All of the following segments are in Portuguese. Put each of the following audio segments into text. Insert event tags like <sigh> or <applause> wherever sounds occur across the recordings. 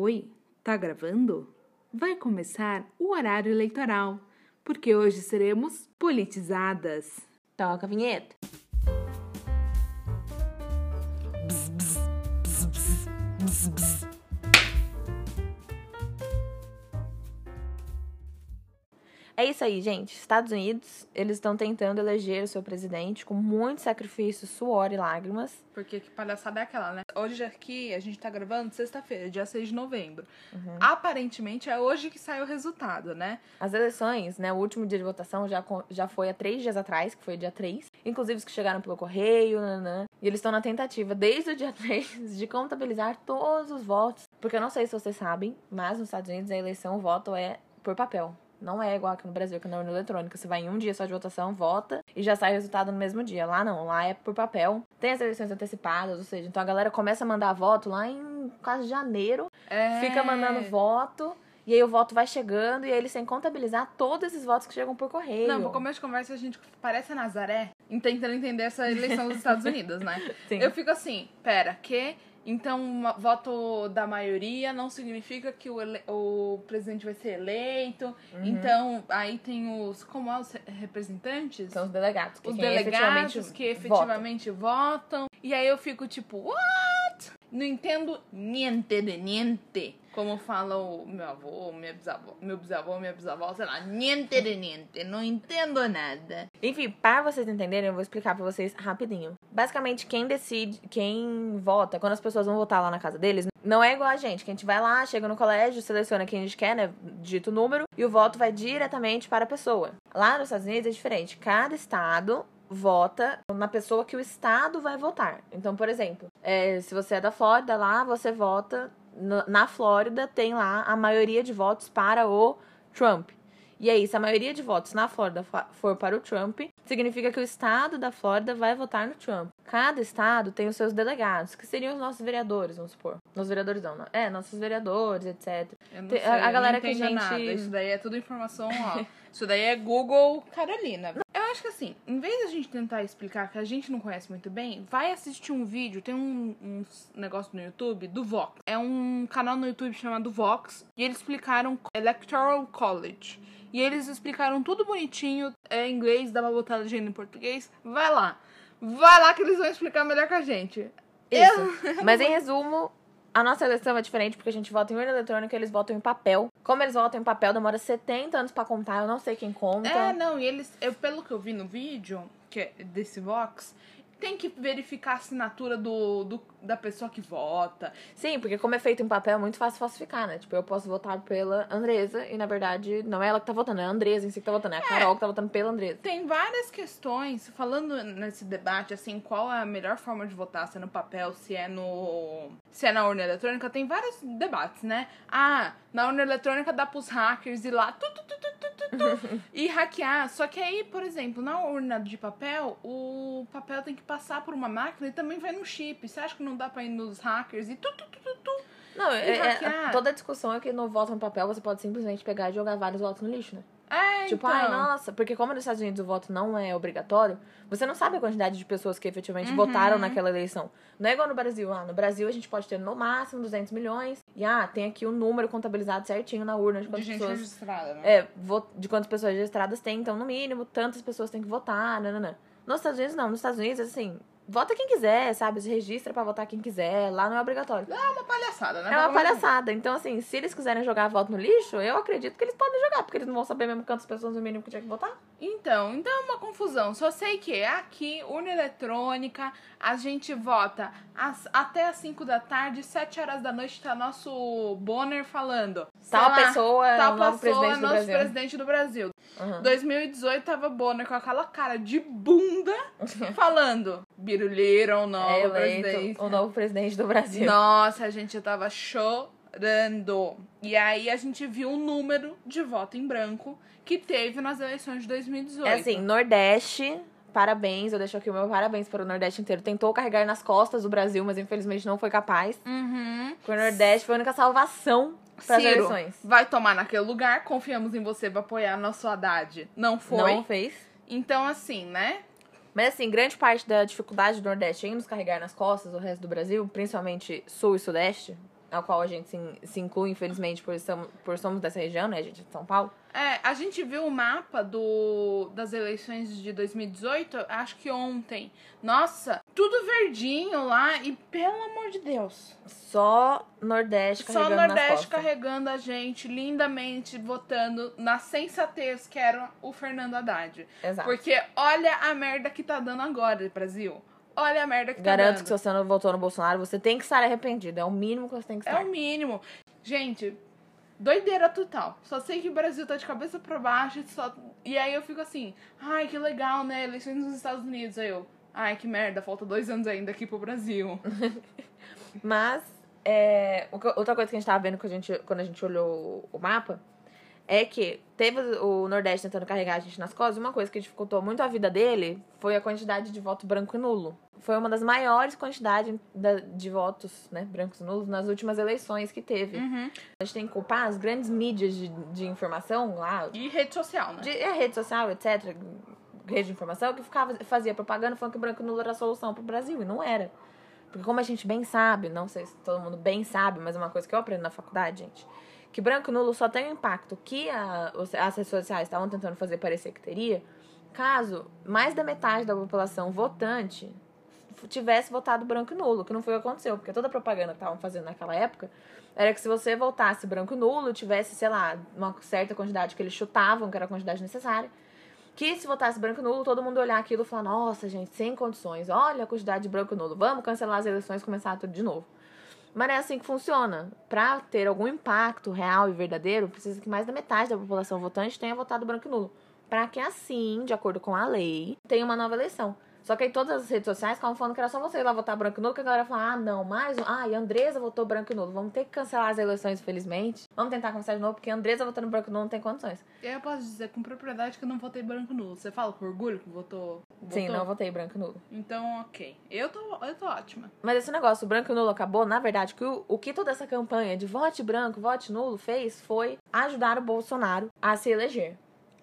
Oi, tá gravando? Vai começar o horário eleitoral, porque hoje seremos politizadas. Toca a vinheta. É isso aí, gente. Estados Unidos, eles estão tentando eleger o seu presidente com muito sacrifício, suor e lágrimas. Porque que palhaçada é aquela, né? Hoje aqui, a gente tá gravando sexta-feira, dia 6 de novembro. Uhum. Aparentemente é hoje que sai o resultado, né? As eleições, né? O último dia de votação já, já foi há três dias atrás, que foi dia 3. Inclusive os que chegaram pelo correio, né? E eles estão na tentativa, desde o dia <laughs> 3, de contabilizar todos os votos. Porque eu não sei se vocês sabem, mas nos Estados Unidos a eleição, o voto é por papel. Não é igual aqui no Brasil, que é na urna eletrônica. Você vai em um dia só de votação, vota e já sai o resultado no mesmo dia. Lá não, lá é por papel. Tem as eleições antecipadas, ou seja, então a galera começa a mandar voto lá em quase janeiro, é... fica mandando voto. E aí o voto vai chegando e aí eles têm que contabilizar todos esses votos que chegam por correio. Não, por começo de conversa a gente parece a Nazaré tentando entender essa eleição dos Estados Unidos, né? <laughs> Sim. Eu fico assim, pera, que então, voto da maioria não significa que o, ele... o presidente vai ser eleito. Uhum. Então, aí tem os. Como é os representantes? São os delegados. Que os delegados efetivamente que efetivamente votam. votam. E aí eu fico tipo, what? Não entendo niente de niente. Como fala o meu avô, minha bisavó, meu bisavô, minha bisavó, sei lá, niente de niente, não entendo nada. Enfim, para vocês entenderem, eu vou explicar para vocês rapidinho. Basicamente, quem decide, quem vota, quando as pessoas vão votar lá na casa deles, não é igual a gente, que a gente vai lá, chega no colégio, seleciona quem a gente quer, né, dito o número, e o voto vai diretamente para a pessoa. Lá nos Estados Unidos é diferente. Cada estado vota na pessoa que o estado vai votar. Então, por exemplo, é, se você é da Flórida lá, você vota na Flórida tem lá a maioria de votos para o Trump. E aí, se a maioria de votos na Flórida for para o Trump, significa que o estado da Flórida vai votar no Trump. Cada estado tem os seus delegados, que seriam os nossos vereadores, vamos supor. Nossos vereadores não, não. É, nossos vereadores, etc. Sei, a, a, galera que a gente. Nada. Isso daí é tudo informação, ó. <laughs> Isso daí é Google Carolina. Eu acho que assim, em vez de a gente tentar explicar que a gente não conhece muito bem, vai assistir um vídeo, tem um, um negócio no YouTube do Vox. É um canal no YouTube chamado Vox, e eles explicaram Electoral College. E eles explicaram tudo bonitinho, é em inglês, dá pra botar a legenda em português. Vai lá. Vai lá que eles vão explicar melhor que a gente. Isso. Eu... Mas em resumo, a nossa eleição é diferente porque a gente vota em urna eletrônica e eles votam em papel. Como eles votam em papel, demora 70 anos para contar, eu não sei quem conta. É, não, e eles, eu, pelo que eu vi no vídeo, que desse Vox, tem que verificar a assinatura do, do, da pessoa que vota. Sim, porque como é feito em papel, é muito fácil falsificar, né? Tipo, eu posso votar pela Andresa e, na verdade, não é ela que tá votando, é a Andresa em si que tá votando, é a é, Carol que tá votando pela Andresa. Tem várias questões, falando nesse debate, assim, qual é a melhor forma de votar, se é no papel, se é no... se é na urna eletrônica, tem vários debates, né? Ah, na urna eletrônica dá pros hackers ir lá... Tu, tu, tu, <laughs> e hackear. Só que aí, por exemplo, na urna de papel, o papel tem que passar por uma máquina e também vai no chip. Você acha que não dá pra ir nos hackers e tu, tu, tu, tu, tu Não, é, é, toda a discussão é que no voto no papel você pode simplesmente pegar e jogar vários votos no lixo, né? É, tipo, então. ai, nossa, porque como nos Estados Unidos o voto não é obrigatório, você não sabe a quantidade de pessoas que efetivamente uhum. votaram naquela eleição. Não é igual no Brasil. Ah, no Brasil a gente pode ter no máximo 200 milhões. E ah, tem aqui o um número contabilizado certinho na urna de quantas de pessoas. registrada, né? É, de quantas pessoas registradas tem. Então, no mínimo, tantas pessoas têm que votar, nananã. Nos Estados Unidos, não. Nos Estados Unidos, assim, vota quem quiser, sabe? Se registra para votar quem quiser. Lá não é obrigatório. É uma palhaçada, né? É uma palhaçada. Então, assim, se eles quiserem jogar voto no lixo, eu acredito que eles podem jogar, porque eles não vão saber mesmo quantas pessoas no mínimo que tinha que votar. Então, então é uma confusão. Só sei que aqui, urna eletrônica, a gente vota até as 5 da tarde, 7 horas da noite, tá nosso Bonner falando. Tal lá, pessoa, tal novo pessoa, presidente nosso Brasil. presidente do Brasil. Uhum. 2018 tava Bonner com aquela cara de bunda <laughs> falando birulheiro, o novo é presidente. O novo presidente do Brasil. Nossa, a gente tava chorando. E aí a gente viu o número de voto em branco que teve nas eleições de 2018. É assim, Nordeste parabéns, eu deixo aqui o meu parabéns para o Nordeste inteiro. Tentou carregar nas costas do Brasil, mas infelizmente não foi capaz. Uhum. o Nordeste foi a única salvação para as eleições. Vai tomar naquele lugar, confiamos em você para apoiar nosso Haddad. Não foi. Não fez. Então, assim, né? Mas assim, grande parte da dificuldade do Nordeste em nos carregar nas costas, o resto do Brasil, principalmente Sul e Sudeste, ao qual a gente se, se inclui, infelizmente, por, somos, por somos dessa região, né? A gente é de São Paulo. É, a gente viu o mapa do, das eleições de 2018, acho que ontem. Nossa, tudo verdinho lá e pelo amor de Deus. Só Nordeste carregando Só Nordeste carregando a gente lindamente votando na sensatez que era o Fernando Haddad. Exato. Porque olha a merda que tá dando agora, Brasil olha a merda que Garanto tá dando. que se você não votou no Bolsonaro, você tem que estar arrependido. É o mínimo que você tem que estar. É o mínimo. Gente, doideira total. Só sei que o Brasil tá de cabeça pra baixo. Só... E aí eu fico assim, ai, que legal, né? Eleições nos Estados Unidos. Aí eu, ai, que merda, falta dois anos ainda aqui pro Brasil. <laughs> Mas, é, outra coisa que a gente tava vendo quando a gente, quando a gente olhou o mapa é que teve o Nordeste tentando carregar a gente nas costas, uma coisa que dificultou muito a vida dele foi a quantidade de voto branco e nulo. Foi uma das maiores quantidades de votos, né, brancos e nulos nas últimas eleições que teve. Uhum. A gente tem que culpar as grandes mídias de, de informação lá. E rede social, né? De, é, rede social, etc. Rede de informação que ficava, fazia propaganda falando que branco e nulo era a solução pro Brasil, e não era. Porque como a gente bem sabe, não sei se todo mundo bem sabe, mas é uma coisa que eu aprendo na faculdade, gente que branco nulo só tem o impacto que a, as redes sociais estavam tentando fazer parecer que teria, caso mais da metade da população votante tivesse votado branco e nulo, que não foi o que aconteceu, porque toda a propaganda que estavam fazendo naquela época era que se você votasse branco e nulo, tivesse, sei lá, uma certa quantidade que eles chutavam, que era a quantidade necessária, que se votasse branco e nulo, todo mundo olhar aquilo e falar, nossa, gente, sem condições, olha a quantidade de branco e nulo, vamos cancelar as eleições e começar tudo de novo. Mas é assim que funciona. Para ter algum impacto real e verdadeiro, precisa que mais da metade da população votante tenha votado branco e nulo. Para que assim, de acordo com a lei, tenha uma nova eleição. Só que aí todas as redes sociais estavam falando que era só você ir lá votar branco e nulo, que a galera fala, ah, não, mais um. Ah, e Andresa votou branco e nulo. Vamos ter que cancelar as eleições, infelizmente. Vamos tentar começar de novo, porque Andresa votando branco e nulo não tem condições. Eu posso dizer com propriedade que eu não votei branco e nulo. Você fala com orgulho que votou? votou? Sim, não votei branco e nulo. Então, ok. Eu tô, eu tô ótima. Mas esse negócio, o branco e nulo acabou, na verdade, que o, o que toda essa campanha de vote branco, vote nulo fez foi ajudar o Bolsonaro a se eleger.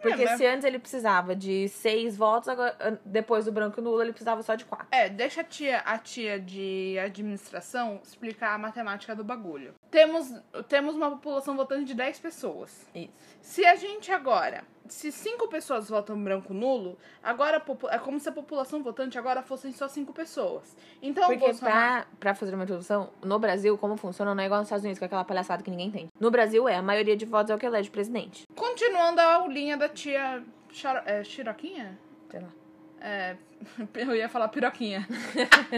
Porque é, se antes ele precisava de seis votos, agora, depois do branco nulo ele precisava só de quatro. É, deixa a tia, a tia de administração explicar a matemática do bagulho. Temos, temos uma população votante de 10 pessoas. Isso. Se a gente agora se cinco pessoas votam branco nulo, agora é como se a população votante agora fossem só cinco pessoas. Então, Porque Bolsonaro... pra, pra fazer uma introdução, no Brasil, como funciona, não é igual nos Estados Unidos, com aquela palhaçada que ninguém entende. No Brasil é, a maioria de votos é o que elege presidente. Continuando a aulinha da tia Charo... é, Chiroquinha? Sei lá. É, <laughs> eu ia falar piroquinha.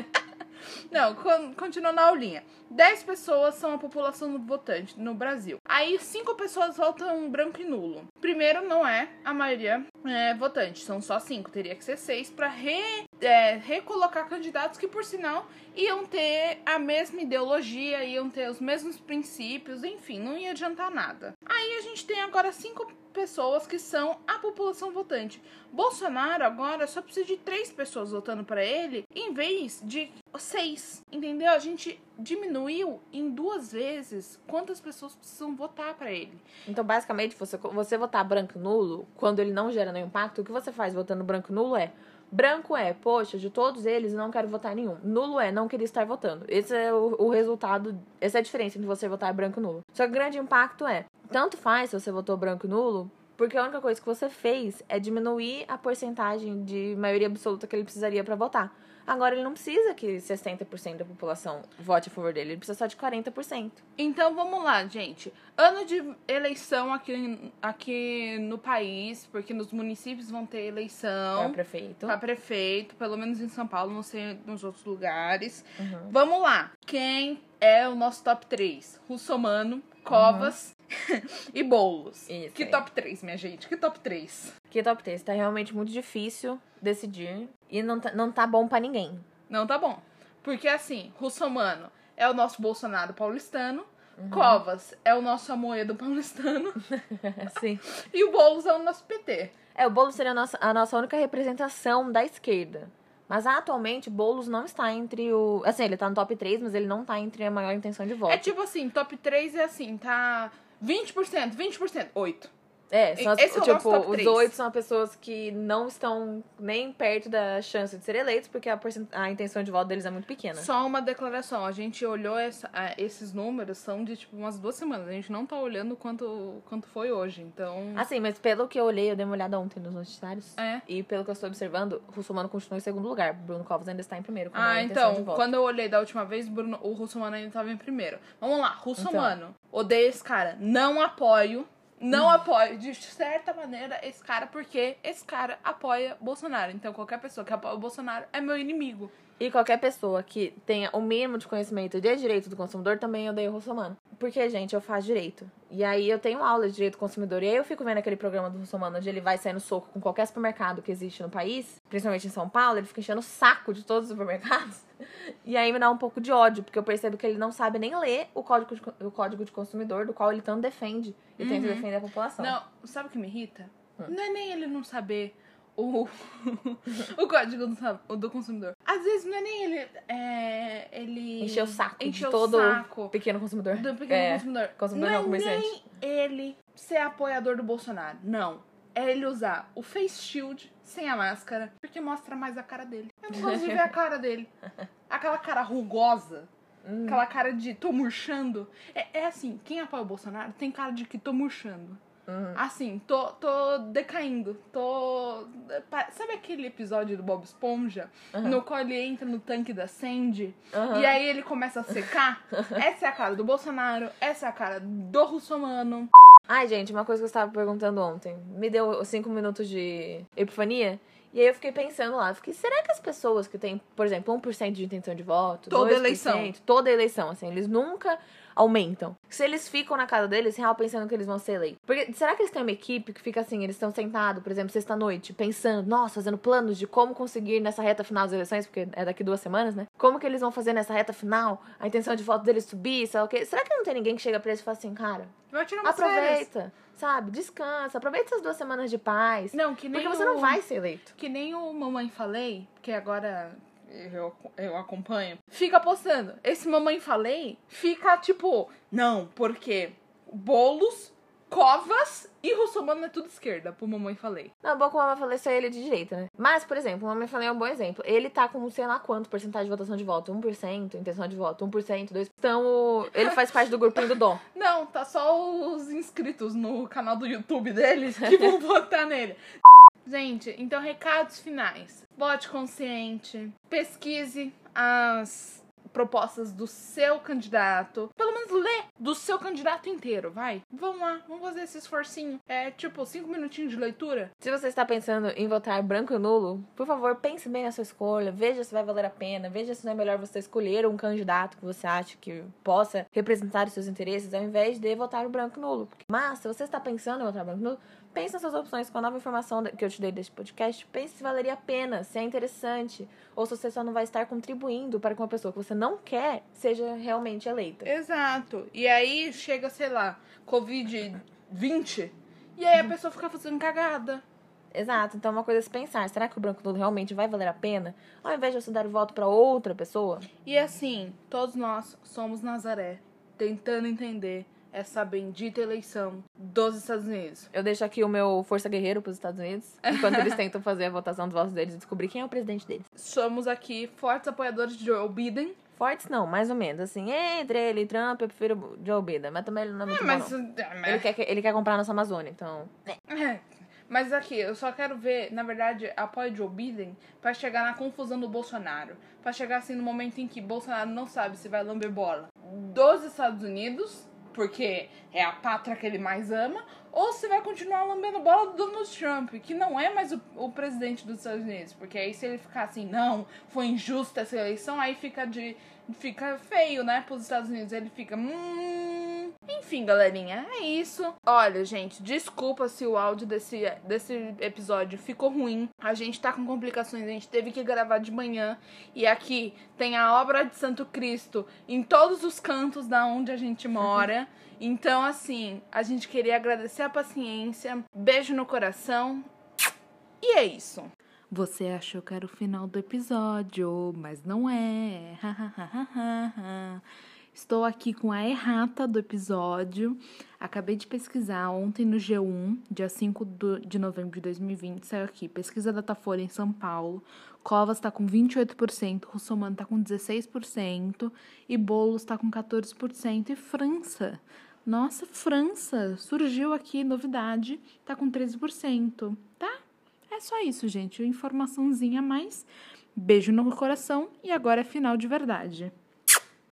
<laughs> Não, continuando na aulinha. 10 pessoas são a população votante no Brasil. Aí 5 pessoas votam branco e nulo. Primeiro, não é a maioria é, votante, são só 5. Teria que ser 6 para re, é, recolocar candidatos que, por sinal, iam ter a mesma ideologia, iam ter os mesmos princípios, enfim, não ia adiantar nada. Aí a gente tem agora 5 pessoas que são a população votante. Bolsonaro agora só precisa de três pessoas votando para ele, em vez de seis. Entendeu? A gente diminuiu em duas vezes quantas pessoas precisam votar para ele. Então, basicamente, você, você votar branco nulo, quando ele não gera nenhum impacto, o que você faz votando branco nulo é Branco é, poxa, de todos eles não quero votar nenhum. Nulo é, não queria estar votando. Esse é o, o resultado, essa é a diferença entre você votar branco e nulo. Só que o grande impacto é, tanto faz se você votou branco e nulo, porque a única coisa que você fez é diminuir a porcentagem de maioria absoluta que ele precisaria para votar. Agora ele não precisa que 60% da população vote a favor dele, ele precisa só de 40%. Então vamos lá, gente. Ano de eleição aqui, aqui no país, porque nos municípios vão ter eleição. Para prefeito. Para prefeito, pelo menos em São Paulo, não sei nos outros lugares. Uhum. Vamos lá. Quem é o nosso top 3? Russomano, Covas. <laughs> e Boulos. Isso que aí. top 3, minha gente? Que top 3? Que top 3? Tá realmente muito difícil decidir e não tá, não tá bom para ninguém. Não tá bom. Porque assim, Russomano é o nosso Bolsonaro paulistano. Uhum. Covas é o nosso Amoedo paulistano. <laughs> Sim. E o Boulos é o nosso PT. É, o Boulos seria a nossa, a nossa única representação da esquerda. Mas atualmente, Boulos não está entre o. Assim, ele tá no top 3, mas ele não tá entre a maior intenção de voto. É tipo assim, top 3 é assim, tá 20%, 20%, 8. É, são as, Esse é o tipo, top os oito são pessoas que não estão nem perto da chance de ser eleitos, porque a, porcent- a intenção de voto deles é muito pequena. Só uma declaração, a gente olhou essa- esses números, são de tipo umas duas semanas. A gente não tá olhando quanto, quanto foi hoje, então. Assim, mas pelo que eu olhei, eu dei uma olhada ontem nos noticiários. É. E pelo que eu estou observando, o Russomano continua em segundo lugar. Bruno Covas ainda está em primeiro. Ah, então, quando eu olhei da última vez, Bruno, o Russomano ainda tava em primeiro. Vamos lá, Então. Russomano. Odeio esse cara. Não apoio. Não apoio, de certa maneira, esse cara, porque esse cara apoia Bolsonaro. Então, qualquer pessoa que apoia o Bolsonaro é meu inimigo. E qualquer pessoa que tenha o mínimo de conhecimento de direito do consumidor também odeia o Russomano. Porque, gente, eu faço direito. E aí eu tenho aula de direito do consumidor. E aí eu fico vendo aquele programa do Russomano onde ele vai sair no soco com qualquer supermercado que existe no país, principalmente em São Paulo, ele fica enchendo o saco de todos os supermercados. E aí me dá um pouco de ódio, porque eu percebo que ele não sabe nem ler o código de, o código de consumidor, do qual ele tanto defende e tenta defender a população. Não, sabe o que me irrita? Hum. Não é nem ele não saber o, <laughs> o código do, do consumidor. Às vezes não é nem ele. É, ele. Encher o saco encher de o todo saco pequeno consumidor. do pequeno É, consumidor. consumidor não não, é nem ele ser apoiador do Bolsonaro. Não. É ele usar o face shield sem a máscara, porque mostra mais a cara dele. Eu não gosto de ver a cara dele. <laughs> Aquela cara rugosa. Hum. Aquela cara de tô murchando. É, é assim, quem apoia o Bolsonaro tem cara de que tô murchando. Uhum. Assim, tô, tô decaindo. Tô. Sabe aquele episódio do Bob Esponja? No qual ele entra no tanque da Sandy Aham. e aí ele começa a secar? <laughs> essa é a cara do Bolsonaro, essa é a cara do Russomano. Ai, gente, uma coisa que eu estava perguntando ontem. Me deu cinco minutos de epifania. E aí eu fiquei pensando lá, fiquei, será que as pessoas que têm, por exemplo, 1% de intenção de voto, Toda 2%, eleição. toda eleição, assim, eles nunca aumentam. Se eles ficam na casa deles, real pensando que eles vão ser eleitos. Porque será que eles têm uma equipe que fica assim, eles estão sentados, por exemplo, sexta-noite, pensando, nossa, fazendo planos de como conseguir nessa reta final das eleições, porque é daqui duas semanas, né? Como que eles vão fazer nessa reta final, a intenção de voto deles subir, sei lá o quê? Será que não tem ninguém que chega pra eles e fala assim, cara, Vai tirar umas férias. Aproveita, sabe? Descansa, aproveita essas duas semanas de paz. Não, que nem porque você o- não vai ser eleito. Que nem o Mamãe Falei, que agora eu, eu acompanho, fica postando. Esse Mamãe Falei fica tipo, não, porque bolos, covas e Russomano é tudo esquerda pro Mamãe Falei. Não, bom como a mamãe falei, é ele de direita, né? Mas, por exemplo, o mamãe falei é um bom exemplo. Ele tá com sei lá quanto porcentagem de votação de voto. 1%, intenção de voto, 1%, 2%. Então, o- ele faz parte do grupinho do Dom. <laughs> Não, tá só os inscritos no canal do YouTube deles que vão <laughs> votar nele. Gente, então recados finais. Vote consciente, pesquise as propostas do seu candidato. Pelo menos lê do seu candidato inteiro, vai. Vamos lá, vamos fazer esse esforcinho. É tipo cinco minutinhos de leitura. Se você está pensando em votar branco e nulo, por favor, pense bem na sua escolha, veja se vai valer a pena, veja se não é melhor você escolher um candidato que você acha que possa representar os seus interesses, ao invés de votar o branco e nulo. Mas, se você está pensando em votar branco e nulo, pense nas suas opções com a nova informação que eu te dei deste podcast, pense se valeria a pena, se é interessante, ou se você só não vai estar contribuindo para que uma pessoa que você não quer seja realmente eleita. Exato. E aí chega, sei lá, Covid-20. E aí a pessoa fica fazendo cagada. Exato, então é uma coisa a se pensar, será que o branco nulo realmente vai valer a pena, ao invés de você dar o voto para outra pessoa? E assim, todos nós somos Nazaré, tentando entender essa bendita eleição dos Estados Unidos. Eu deixo aqui o meu Força Guerreiro pros Estados Unidos, enquanto eles tentam fazer a votação dos votos deles e descobrir quem é o presidente deles. Somos aqui fortes apoiadores de Joe Biden. Fortes não, mais ou menos. Assim, entre ele e Trump, eu prefiro o Joe Biden, mas também ele não é muito bom, Mas, não. é, Ele quer, ele quer comprar nossa Amazônia, então... é. mas aqui, eu só quero ver, na verdade, apoio Joe Biden pra chegar na confusão do Bolsonaro. Pra chegar assim no momento em que Bolsonaro não sabe se vai lamber bola dos Estados Unidos, porque é a pátria que ele mais ama, ou se vai continuar lambendo bola do Donald Trump, que não é mais o, o presidente dos Estados Unidos. Porque aí se ele ficar assim, não, foi injusta essa eleição, aí fica de. Fica feio, né, pros Estados Unidos. Ele fica. Hum. Enfim, galerinha, é isso. Olha, gente, desculpa se o áudio desse, desse episódio ficou ruim. A gente tá com complicações, a gente teve que gravar de manhã. E aqui tem a obra de Santo Cristo em todos os cantos da onde a gente mora. <laughs> Então, assim, a gente queria agradecer a paciência. Beijo no coração. E é isso. Você achou que era o final do episódio, mas não é. <laughs> Estou aqui com a errata do episódio. Acabei de pesquisar ontem no G1, dia 5 de novembro de 2020, saiu aqui. Pesquisa Datafolha em São Paulo. Covas está com 28%, Russomano está com 16% e Boulos está com 14%. E França, nossa, França, surgiu aqui novidade, está com 13%, tá? É só isso, gente. Informaçãozinha a mais. Beijo no coração e agora é final de verdade.